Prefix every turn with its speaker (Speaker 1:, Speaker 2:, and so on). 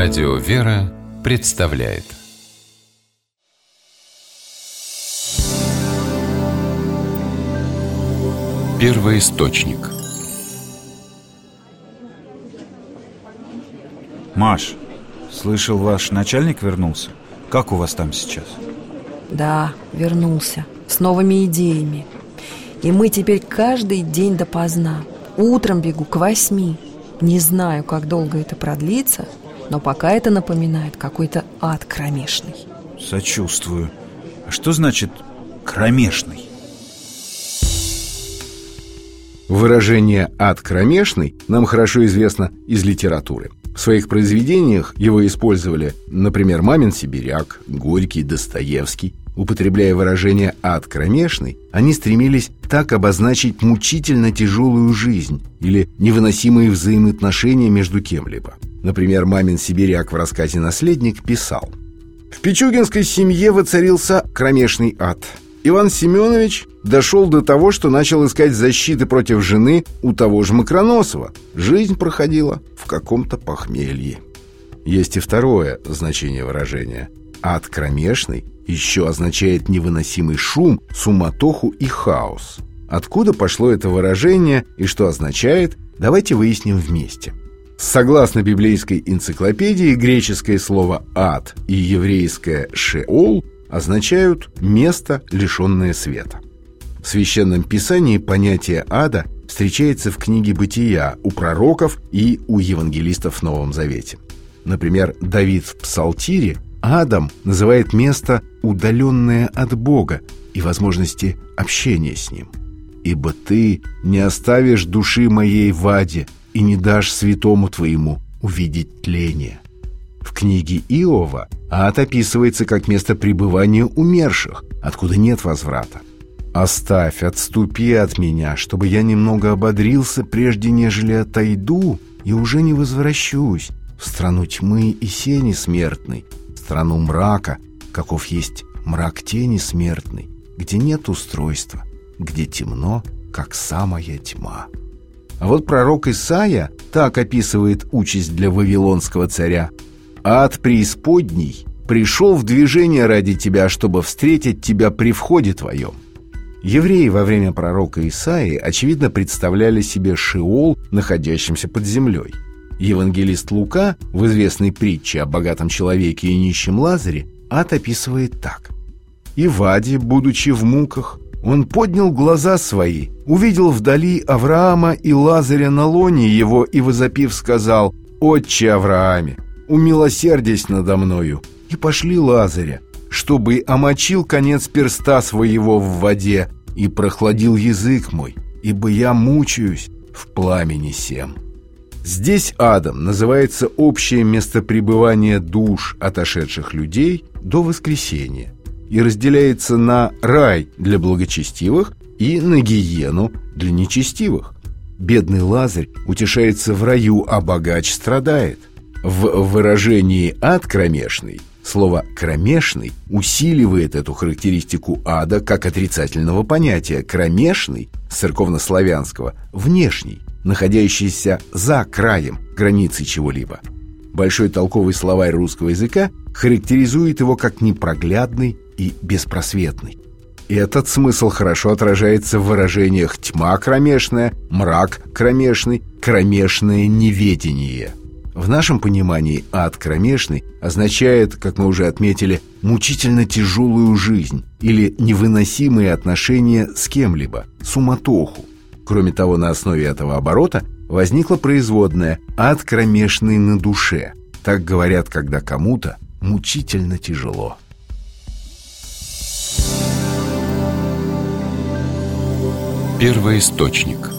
Speaker 1: Радио «Вера» представляет. Первый источник
Speaker 2: Маш, слышал, ваш начальник вернулся? Как у вас там сейчас?
Speaker 3: Да, вернулся С новыми идеями. И мы теперь каждый день допоздна. Утром бегу к восьми. Не знаю, как долго это продлится Но пока это напоминает какой-то ад кромешный
Speaker 2: Сочувствую А что значит кромешный?
Speaker 4: Выражение «ад кромешный» нам хорошо известно из литературы. В своих произведениях его использовали, например, Мамин Сибиряк, Горький, Достоевский. Употребляя выражение «ад кромешный», они стремились так обозначить мучительно тяжелую жизнь или невыносимые взаимоотношения между кем-либо. Например, Мамин Сибиряк в рассказе «Наследник» писал «В пичугинской семье воцарился кромешный ад – Иван Семенович дошел до того, что начал искать защиты против жены у того же Макроносова. Жизнь проходила в каком-то похмелье. Есть и второе значение выражения. Ад кромешный еще означает невыносимый шум, суматоху и хаос. Откуда пошло это выражение и что означает, давайте выясним вместе. Согласно библейской энциклопедии, греческое слово «ад» и еврейское «шеол» означают «место, лишенное света». В Священном Писании понятие ада встречается в книге «Бытия» у пророков и у евангелистов в Новом Завете. Например, Давид в Псалтире адом называет место, удаленное от Бога и возможности общения с Ним. «Ибо ты не оставишь души моей в аде и не дашь святому твоему увидеть тление». В книге Иова ад описывается как место пребывания умерших, откуда нет возврата. «Оставь, отступи от меня, чтобы я немного ободрился, прежде нежели отойду, и уже не возвращусь в страну тьмы и сени смертной, страну мрака, каков есть мрак тени смертной, где нет устройства, где темно, как самая тьма». А вот пророк Исаия так описывает участь для вавилонского царя – Ад преисподней пришел в движение ради тебя, чтобы встретить тебя при входе твоем. Евреи во время пророка Исаии, очевидно, представляли себе Шиол, находящимся под землей. Евангелист Лука в известной притче о богатом человеке и нищем Лазаре ад описывает так. «И Вади, будучи в муках, он поднял глаза свои, увидел вдали Авраама и Лазаря на лоне его и, возопив, сказал, «Отче Аврааме, умилосердись надо мною, и пошли Лазаря, чтобы омочил конец перста своего в воде и прохладил язык мой, ибо я мучаюсь в пламени сем». Здесь Адам называется общее место пребывания душ отошедших людей до воскресения и разделяется на рай для благочестивых и на гиену для нечестивых. Бедный Лазарь утешается в раю, а богач страдает. В выражении «ад кромешный» слово «кромешный» усиливает эту характеристику ада как отрицательного понятия. Кромешный с церковнославянского «внешний», находящийся за краем границы чего-либо. Большой толковый словарь русского языка характеризует его как непроглядный и беспросветный. Этот смысл хорошо отражается в выражениях «тьма кромешная», «мрак кромешный», «кромешное неведение». В нашем понимании ад кромешный означает, как мы уже отметили, мучительно тяжелую жизнь или невыносимые отношения с кем-либо, суматоху. Кроме того, на основе этого оборота возникла производная «ад кромешный на душе». Так говорят, когда кому-то мучительно тяжело.
Speaker 1: Первый источник –